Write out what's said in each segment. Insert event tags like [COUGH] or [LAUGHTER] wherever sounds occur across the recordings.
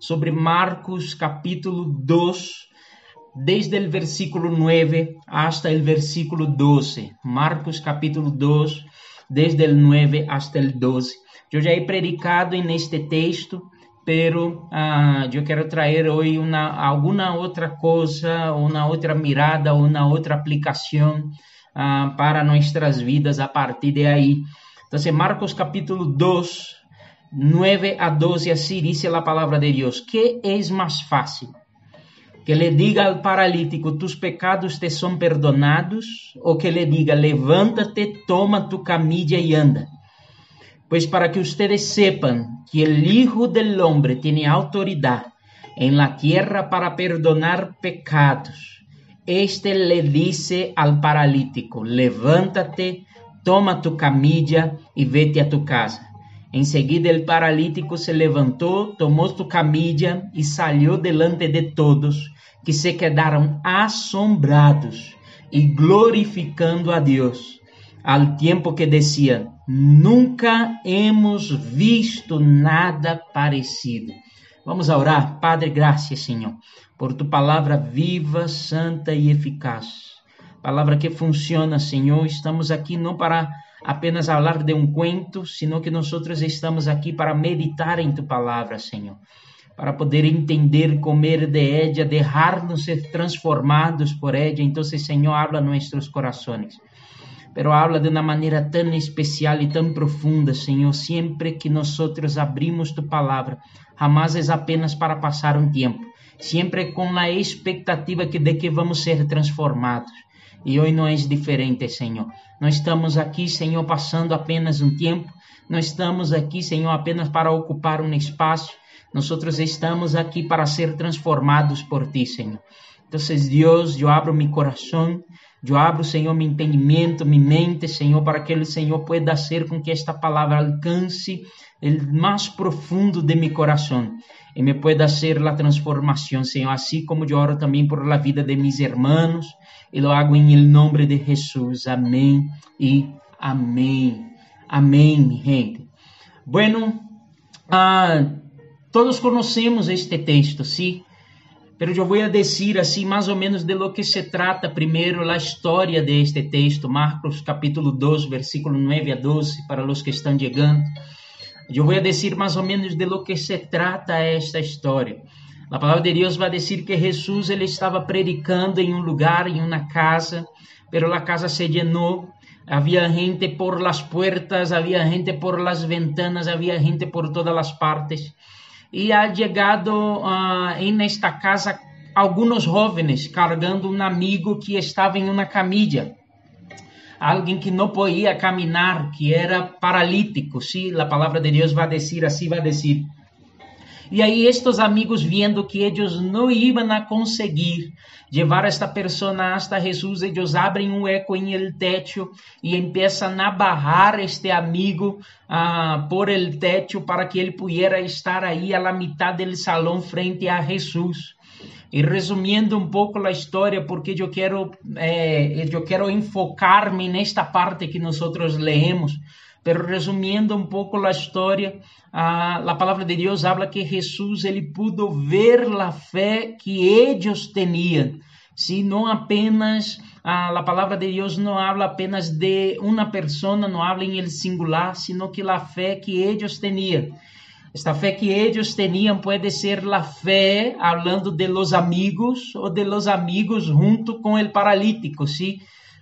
sobre Marcos capítulo 2, desde o versículo 9 hasta o versículo 12. Marcos capítulo 2, desde o 9 hasta o 12. Eu já he predicado neste texto, pero uh, eu quero trazer hoje uma, alguma outra coisa, uma outra mirada, uma outra aplicação uh, para nossas vidas a partir de aí. Então, Marcos capítulo 2, 9 a 12, assim diz a palavra de Deus: Que é mais fácil? Que le diga al paralítico, tus pecados te são perdonados, ou que le diga, levanta-te, toma tu camilla e anda. Pois para que ustedes sepan que el Hijo del Hombre tiene autoridad en la tierra para perdonar pecados, este le dice al paralítico, levántate, toma tu camilla e vete a tu casa. Em seguida, o paralítico se levantou, tomou sua camilla e saiu delante de todos, que se quedaram assombrados e glorificando a Deus, ao tempo que diziam: Nunca hemos visto nada parecido. Vamos a orar. Padre, graças, Senhor, por tu palavra viva, santa e eficaz. Palavra que funciona, Senhor. Estamos aqui não para apenas falar de um cuento, sino que nós estamos aqui para meditar em tu palavra, Senhor, para poder entender, comer de ella, deixar-nos ser transformados por ella. Então, Senhor, habla nossos corações. Pero habla de uma maneira tão especial e tão profunda, Senhor, sempre que nós abrimos tu palavra, jamais é apenas para passar um tempo, sempre com a expectativa de que vamos ser transformados. E hoje não é diferente, Senhor. Nós estamos aqui, Senhor, passando apenas um tempo. Nós estamos aqui, Senhor, apenas para ocupar um espaço. Nós estamos aqui para ser transformados por Ti, Senhor. Então, Deus, eu abro meu coração, eu abro, Senhor, meu entendimento, minha mente, Senhor, para que o Senhor pueda ser com que esta palavra alcance o mais profundo de meu coração e me pueda ser a transformação, Senhor, assim como eu oro também por la vida de mis hermanos, e lo hago em nome de Jesus. Amém e amém. Amém, gente. Bueno, ah, todos conhecemos este texto, sim? Pero eu vou dizer assim mais ou menos de lo que se trata primeiro a história de este texto, Marcos capítulo 2, versículo 9 a 12, para os que estão chegando. Eu vou dizer mais ou menos de lo que se trata esta história. A palavra de Deus vai dizer que Jesus ele estava predicando em um lugar, em uma casa, pero a casa se llenou. Havia gente por las puertas, havia gente por las ventanas, havia gente por todas as partes. E ha chegado uh, em esta casa alguns jovens carregando um amigo que estava em uma camilla. Alguém que não podia caminhar, que era paralítico. Sim, a palavra de Deus vai dizer assim, vai dizer e aí estes amigos vendo que eles não iam a conseguir levar esta pessoa hasta Jesus, eles abrem um eco em el techo e começam a barrar este amigo uh, por el techo para que ele pudiera estar aí a la mitad del salão frente a Jesus. E resumindo um pouco a história, porque eu quero, eh, eu quero enfocar-me nesta parte que nós leemos, Pero resumindo um pouco a história, a, a palavra de Deus habla que Jesus ele pudo ver a fé que eles tinham. Se não apenas a, a palavra de Deus não habla apenas de uma pessoa, não habla em ele singular, sino que a fé que eles tinham. Esta fé que eles tinham pode ser a fé, falando de los amigos, ou de los amigos junto com o paralítico, ¿sí?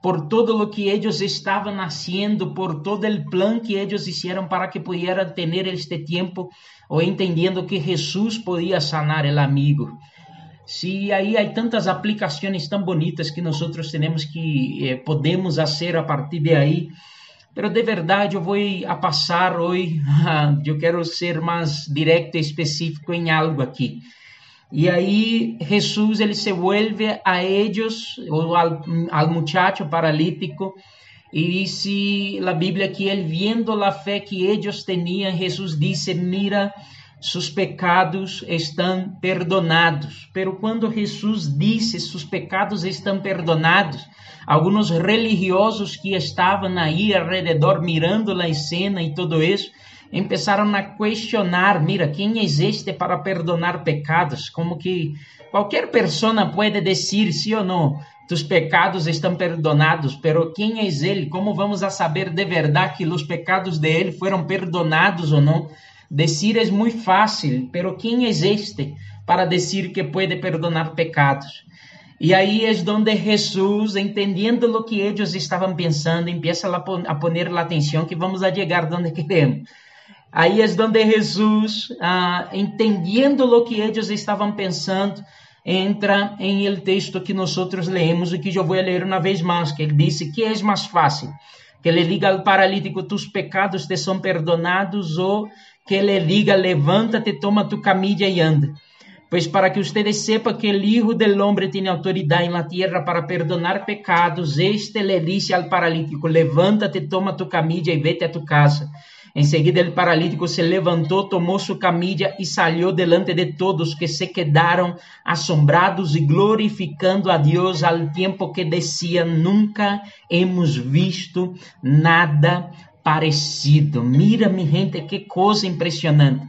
Por todo lo que ellos estaban haciendo, por todo el plan que ellos hicieron para que pudieran tener este tiempo o entendiendo que Jesús podía sanar el amigo. Sí, aí há tantas aplicações tão bonitas que nós temos que eh, podemos fazer a partir de aí. Mas de verdade eu vou a passar hoje, eu [LAUGHS] quero ser mais direto e específico em algo aqui. E aí Jesus ele se vuelve a ellos ou al, al muchacho paralítico e dice a Bíblia que ele viendo a fé que eles tinham, Jesus disse: "Mira, seus pecados estão perdonados". Pero quando Jesus disse: "Seus pecados estão perdonados", alguns religiosos que estavam aí alrededor mirando a cena e tudo isso, empezaram a questionar, mira, quem existe para perdonar pecados? Como que qualquer pessoa pode dizer sim ou não, tus pecados estão perdonados, pero quem é ele? Como vamos a saber de verdade que os pecados de ele foram perdonados ou não? Decir é muito fácil, pero quem existe para dizer que pode perdonar pecados? E aí é onde Jesus, entendendo o que eles estavam pensando, empieza a poner a atenção que vamos a chegar onde queremos. Aí é onde Jesus, ah, entendendo o que eles estavam pensando, entra em el texto que nós leemos e que eu vou ler uma vez mais, que ele disse que é mais fácil que ele diga ao paralítico, tus pecados te são perdonados, ou que ele diga, levanta-te, toma tu camilla e anda. Pues para que ustedes sepan que el Hijo del Hombre tiene autoridad en la tierra para perdonar pecados, este le dice al paralítico, levántate, toma tu camilla y vete a tu casa. Enseguida el paralítico se levantó, tomó su camilla y salió delante de todos que se quedaron asombrados y glorificando a Dios al tiempo que decían, nunca hemos visto nada parecido. Mira, mi gente, qué cosa impresionante.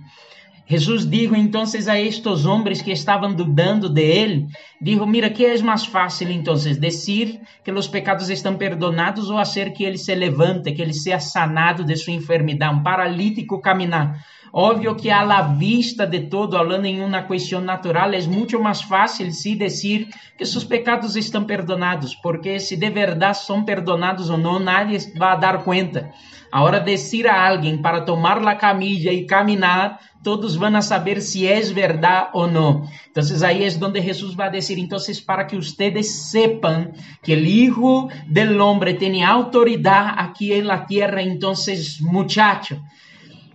Jesus dijo entonces a estos hombres que estavam dudando de ele, dijo, mira, que é mais fácil entonces decir que os pecados estão perdonados ou hacer que ele se levante, que ele seja sanado de sua enfermidade, um paralítico caminar. Óbvio que a la vista de todo, falando em uma questão natural, é muito mais fácil sim dizer que seus pecados estão perdonados, porque se de verdade são perdonados ou não, nadie vai dar conta. Agora, dizer a alguém para tomar a camilla e caminhar, todos vão a saber se é verdade ou não. Então, aí é onde Jesus vai dizer, então, para que vocês sepam que o Hijo del Hombre tem autoridade aqui na terra, então, muchacho,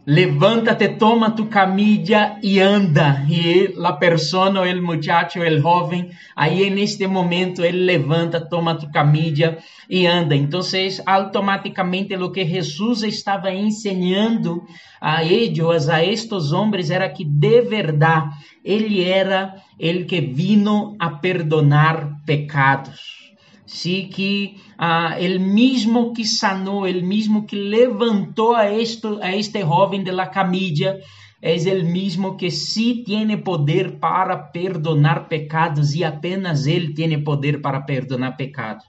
levántate, toma tu camilla y anda. Y la persona, el muchacho, el joven, ahí en este momento él levanta, toma tu camilla y anda. Entonces, automáticamente lo que Jesús estaba enseñando a ellos, a estos hombres, era que de verdad él era el que vino a perdonar pecados. Sí, que ah, el mismo que sanó, el mismo que levantó a, esto, a este joven de la camilla, es el mismo que sí tiene poder para perdonar pecados y apenas Él tiene poder para perdonar pecados.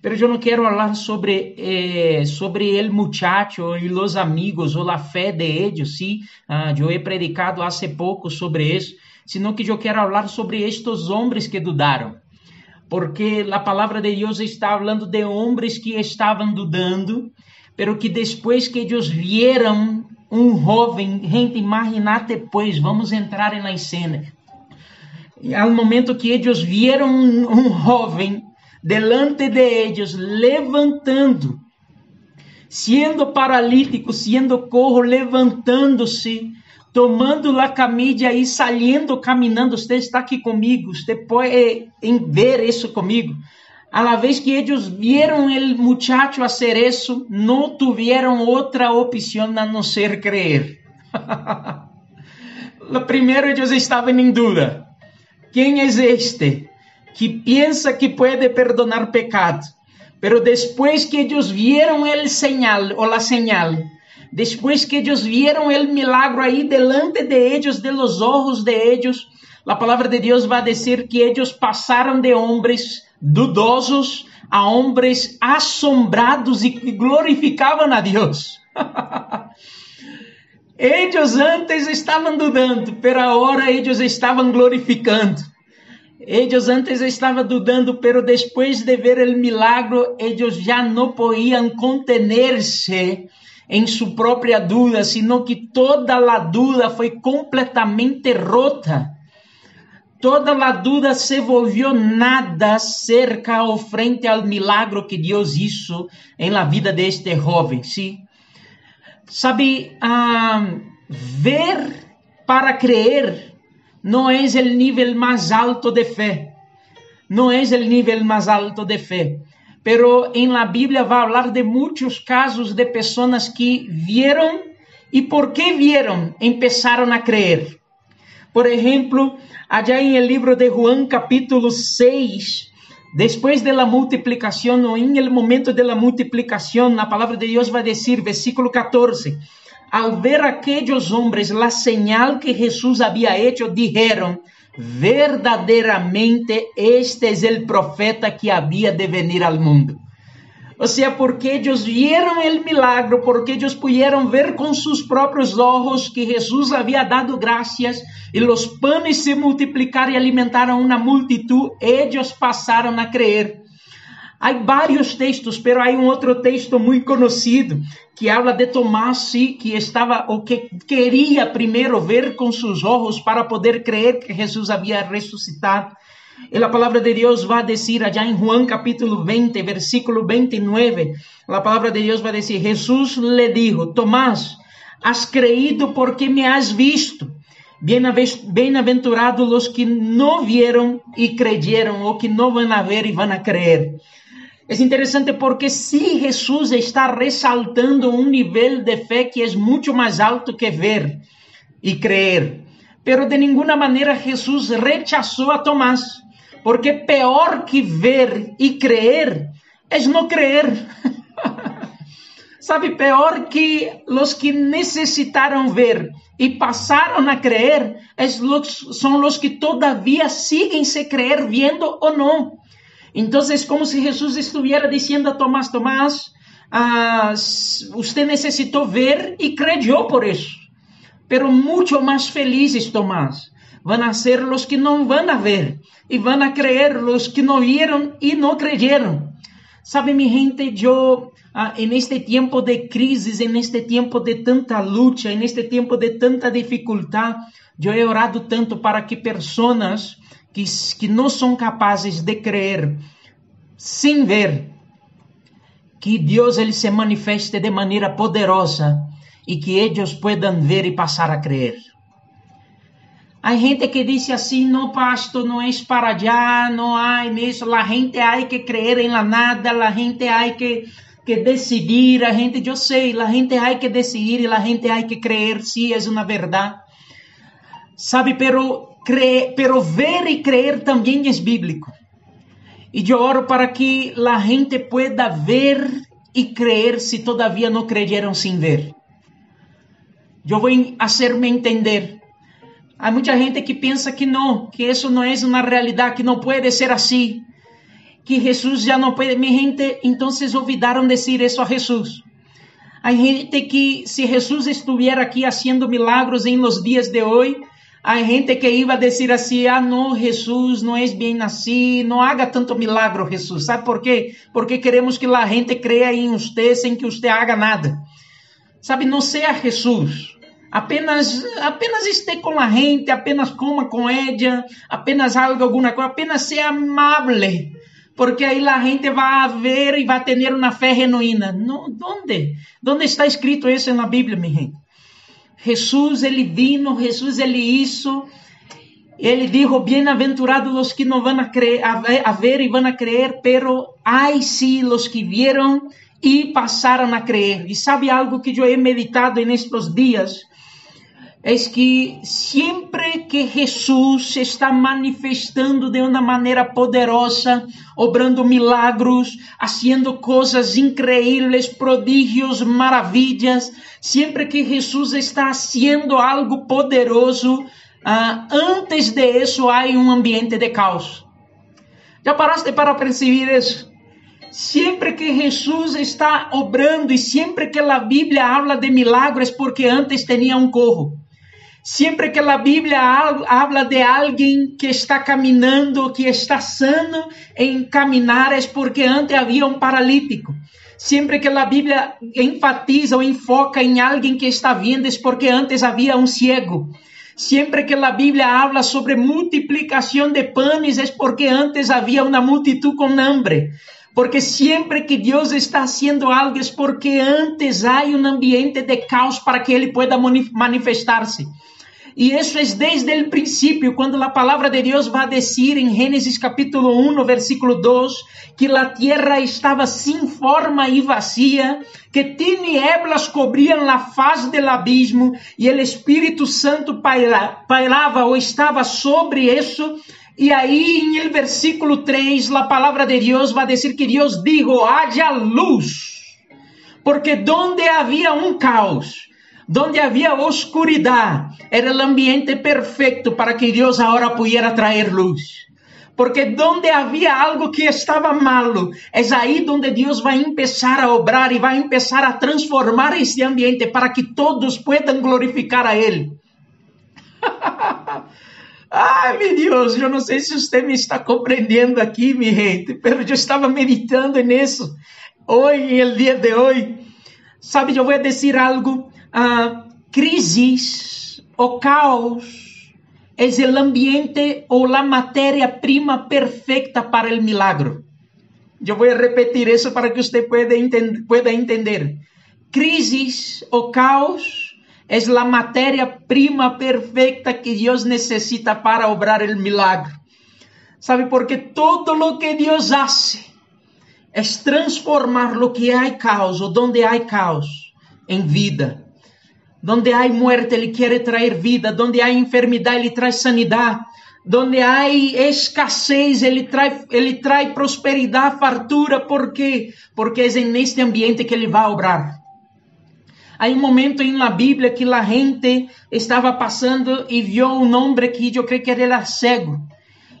Pero yo no quiero hablar sobre, eh, sobre el muchacho y los amigos o la fe de ellos, sí. Ah, yo he predicado hace poco sobre eso, sino que yo quiero hablar sobre estos hombres que dudaron porque a palavra de Deus está falando de homens que estavam dudando, pero que depois que eles vieram um jovem, gente, imagínate pues, vamos entrar na cena. Ao momento que eles vieram um, um jovem delante de eles, levantando, sendo paralítico, sendo corro, levantando-se, tomando a camilla e saindo caminhando. Você está aqui comigo, você pode ver isso comigo. A la vez que eles vieram o muchacho fazer isso, não tiveram outra opção a não ser creer. [LAUGHS] Primeiro, eles estavam em dúvida. Quem é este que pensa que pode perdonar pecado? Pero depois que eles vieram o señal ou a señal, Después que ellos vieron el milagro ahí delante de ellos, de los ojos de ellos, la palabra de Dios va a decir que ellos pasaron de hombres dudosos a hombres asombrados y glorificaban a Dios. [LAUGHS] ellos antes estavam dudando, pero agora eles estavam glorificando. Eles antes estavam dudando, pero depois de ver o milagro, eles já não podiam contener-se em sua própria dúvida, sino que toda a dúvida foi completamente rota. Toda a dúvida se volvió nada cerca ou frente ao milagro que Deus hizo em la vida de este joven, ¿sí? Sabe, uh, ver para creer não é o nível mais alto de fé. Não é o nível mais alto de fé pero em la Bíblia vai falar de muitos casos de pessoas que vieram e porque vieram, empezaram a creer. Por exemplo, allá em el livro de Juan capítulo 6, Después de la multiplicación o en el momento de la multiplicación, la palabra de Dios va a decir, versículo 14, al ver aquellos hombres la señal que Jesús había hecho, dijeron, verdaderamente este es el profeta que había de venir al mundo. O sea, porque ellos vieron el milagro, porque ellos pudieron ver con sus propios ojos que Jesús había dado gracias y los panes se multiplicaron y alimentaron una multitud, ellos pasaron a creer. Há vários textos, pero há um outro texto muito conhecido que habla de Tomás, que estava ou que queria primeiro ver com seus olhos para poder crer que Jesus havia ressuscitado. E a palavra de Deus vai dizer allá em Juan capítulo 20, versículo 29, a palavra de Deus vai dizer: Jesus lhe dijo, Tomás, has creído porque me has visto. Bem-aventurados os que não vieram e creyeron, ou que não vão a ver e vão a crer. É interessante porque se Jesus está ressaltando um nível de fé que é muito mais alto que ver e crer, pero de nenhuma maneira Jesus rechazou a Tomás, porque pior que ver e crer é não crer. [LAUGHS] Sabe, pior que os que necessitaram ver e passaram a crer são os que todavia siguen se crer vendo ou não. Entonces, como si Jesús estuviera diciendo a Tomás, Tomás, ah, usted necesitó ver y creyó por eso. Pero mucho más felices, Tomás, van a ser los que no van a ver y van a creer los que no vieron y no creyeron. Sabe, mi gente, yo ah, en este tiempo de crisis, en este tiempo de tanta lucha, en este tiempo de tanta dificultad, yo he orado tanto para que personas que, que não são capazes de crer sem ver que Deus ele se manifeste de maneira poderosa e que eles puedan ver e passar a crer. Há gente que diz assim, não, pastor, não é para allá, não há nisso, a gente há que crer em nada, a gente há que, que decidir, a gente, eu sei, a gente há que decidir e a gente há que crer, sí, é uma verdade. Sabe, pero pero ver y creer también es bíblico. Y yo oro para que la gente pueda ver y creer si todavía no creyeron sin ver. Yo voy a hacerme entender. Hay mucha gente que piensa que no, que eso no es una realidad, que no puede ser así, que Jesús ya no puede. Mi gente, entonces olvidaron decir eso a Jesús. Hay gente que si Jesús estuviera aquí haciendo milagros en los días de hoy, Há gente que iba a assim: ah, não, Jesus, não és bem assim, não haga tanto milagre, Jesus. Sabe por quê? Porque queremos que a gente creia em você sem que você haga nada. Sabe, não seja Jesus. Apenas, apenas esteja com a gente, apenas coma com ela, apenas haga alguma coisa, apenas seja amável. Porque aí a gente vai ver e vai ter uma fé genuína. Não, onde? Onde está escrito isso na Bíblia, minha gente? Jesus ele vino, Jesus ele isso. Ele dijo, bem-aventurados os que não vão a, creer, a, a ver e vão a creer, pero ai sim os que vieram e passaram a creer. E sabe algo que eu he meditado nestes dias? Es que siempre que Jesús está manifestando de una manera poderosa, obrando milagros, haciendo cosas increíbles, prodigios, maravillas, siempre que Jesús está haciendo algo poderoso, uh, antes de eso hay un ambiente de caos. ¿Ya paraste para percibir eso? Sempre que Jesus está obrando e sempre que a Bíblia habla de milagres, porque antes tinha um corro. Sempre que a Bíblia habla de alguém que está caminhando, que está sano em caminhar, é porque antes havia um paralítico. Sempre que a Bíblia enfatiza ou enfoca em alguém que está vindo, é porque antes havia um cego. Sempre que a Bíblia habla sobre multiplicação de panes, é porque antes havia uma multitud com hambre. Porque sempre que Deus está haciendo algo é porque antes há um ambiente de caos para que Ele pueda manifestar-se. E isso é desde o princípio, quando a palavra de Deus vai dizer em Gênesis capítulo 1, versículo 2, que a terra estava sem forma e vazia, que tinieblas cobriam a faz do abismo e o Espírito Santo pairava ou estava sobre isso. E aí, em el versículo 3, a palavra de Deus vai dizer que Deus dijo: haja luz. Porque donde havia um caos, donde había oscuridad, era el ambiente perfecto para que Dios ahora pudiera traer luz. Porque donde había algo que estaba malo, es ahí donde Dios va a empezar a obrar y va a empezar a transformar este ambiente para que todos puedan glorificar a Él. Ai, meu Deus, eu não sei se você me está compreendendo aqui, minha gente, mas eu estava meditando nisso hoje, no dia de hoje. Sabe, eu vou dizer algo. Uh, crisis o caos é o ambiente ou a matéria-prima perfeita para o milagro. Eu vou repetir isso para que você pueda. Pueda entender. Crisis o caos es la materia prima perfecta que Dios necesita para obrar el milagro. ¿Sabe? Porque todo lo que Dios hace es transformar lo que hay caos o donde hay caos en vida. Donde hay muerte, Ele quiere traer vida. Donde hay enfermedad, Ele trae sanidad. Donde hay escassez, Ele trae, ele trae prosperidad, fartura. ¿Por qué? Porque es en este ambiente que Ele va a obrar. Há um momento na Bíblia que a gente estava passando e viu um homem que eu creio que era cego.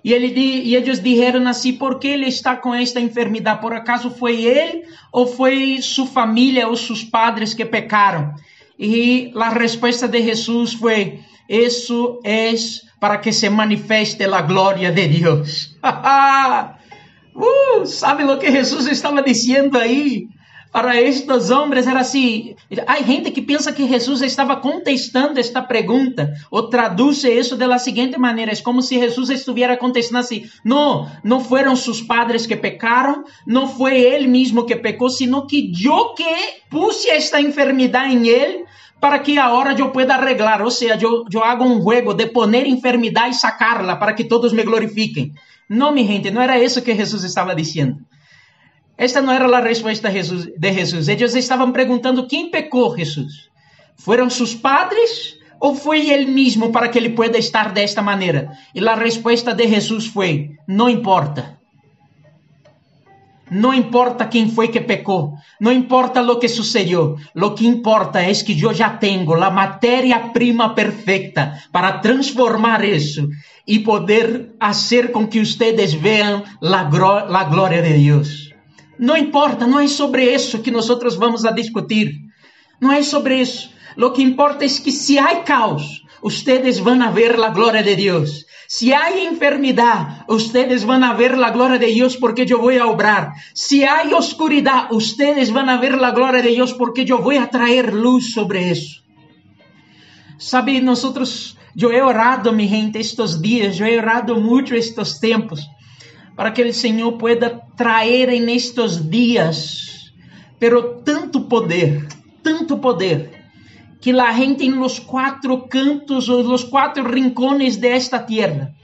E, ele, e eles disseram assim: por que ele está com esta enfermidade? Por acaso foi ele ou foi sua família ou seus padres que pecaram? E a resposta de Jesus foi: Isso é para que se manifeste a glória de Deus. [LAUGHS] uh, sabe o que Jesus estava dizendo aí? para estes homens era assim. Há gente que pensa que Jesus estava contestando esta pergunta, ou traduz isso da seguinte maneira: é como se Jesus estivesse contestando assim: não, não foram seus padres que pecaram, não foi ele mesmo que pecou, sino que eu que puse esta enfermidade em ele para que agora eu pueda arreglar. Ou seja, eu, eu hago um juego de poner enfermidade e sacarla para que todos me glorifiquem. Não, minha gente, não era isso que Jesus estava dizendo. Esta não era a resposta de de Jesus. Eles estavam perguntando quem pecou Jesus. Foram seus padres ou foi ele mesmo para que ele pueda estar desta maneira? E a resposta de Jesus foi: não importa. Não importa quem foi que pecou, não importa o que sucedeu, o que importa é que eu já tenho a matéria-prima perfeita para transformar isso e poder fazer com que vocês vejam a glória de Deus. Não importa, não é sobre isso que nós vamos a discutir. Não é sobre isso. Lo que importa é que se há caos, ustedes van a ver a glória de Deus. Se há enfermidade, ustedes van a ver a glória de Deus porque eu vou a obrar. Se há oscuridade, ustedes van a ver a glória de Deus porque eu vou a traer luz sobre isso. Sabe, nós, eu he orado, mi gente, estes dias, eu he orado muito estes tempos para que o Senhor pueda traer en estos dias, pero tanto poder, tanto poder, que a gente los quatro cantos los quatro rincones de esta tierra,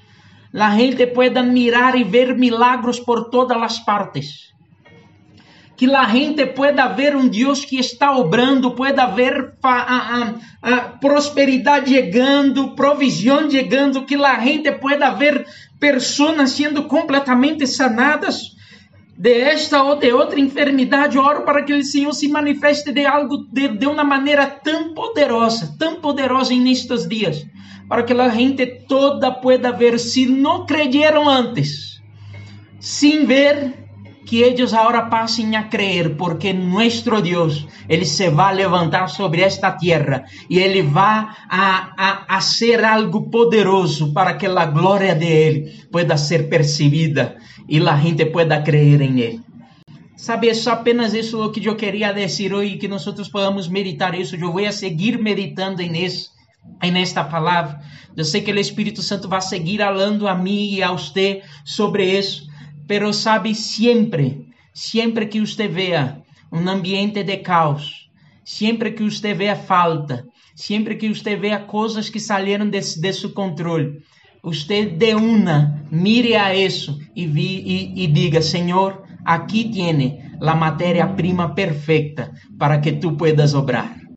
la gente pueda mirar e ver milagros por todas as partes. Que a gente pueda ver um Deus que está obrando, pueda ver a, a, a prosperidade chegando, provisão chegando, que a gente pueda ver pessoas sendo completamente sanadas de esta ou de outra enfermidade. oro para que o Senhor se manifeste de algo de, de uma maneira tão poderosa, tão poderosa nestes dias, para que a gente toda pueda ver, se não creyeron antes, sem ver que eles agora passem a crer, porque nosso Deus, Ele se vai levantar sobre esta terra e Ele vai a, a, a ser algo poderoso para que a glória de Ele pueda ser percebida e a gente pueda crer em Ele. Sabe, é só apenas isso o que eu queria dizer hoje, que nós podamos meditar isso. Eu vou seguir meditando nisso, nesta palavra. Eu sei que o Espírito Santo vai seguir falando a mim e a você sobre isso pero sabe siempre, siempre que usted vea un ambiente de caos, siempre que usted vea falta, siempre que usted vea cosas que salieron de, de su control, usted de una mire a eso y, vi, diga, Señor, aquí tiene la materia prima perfecta para que tú puedas obrar.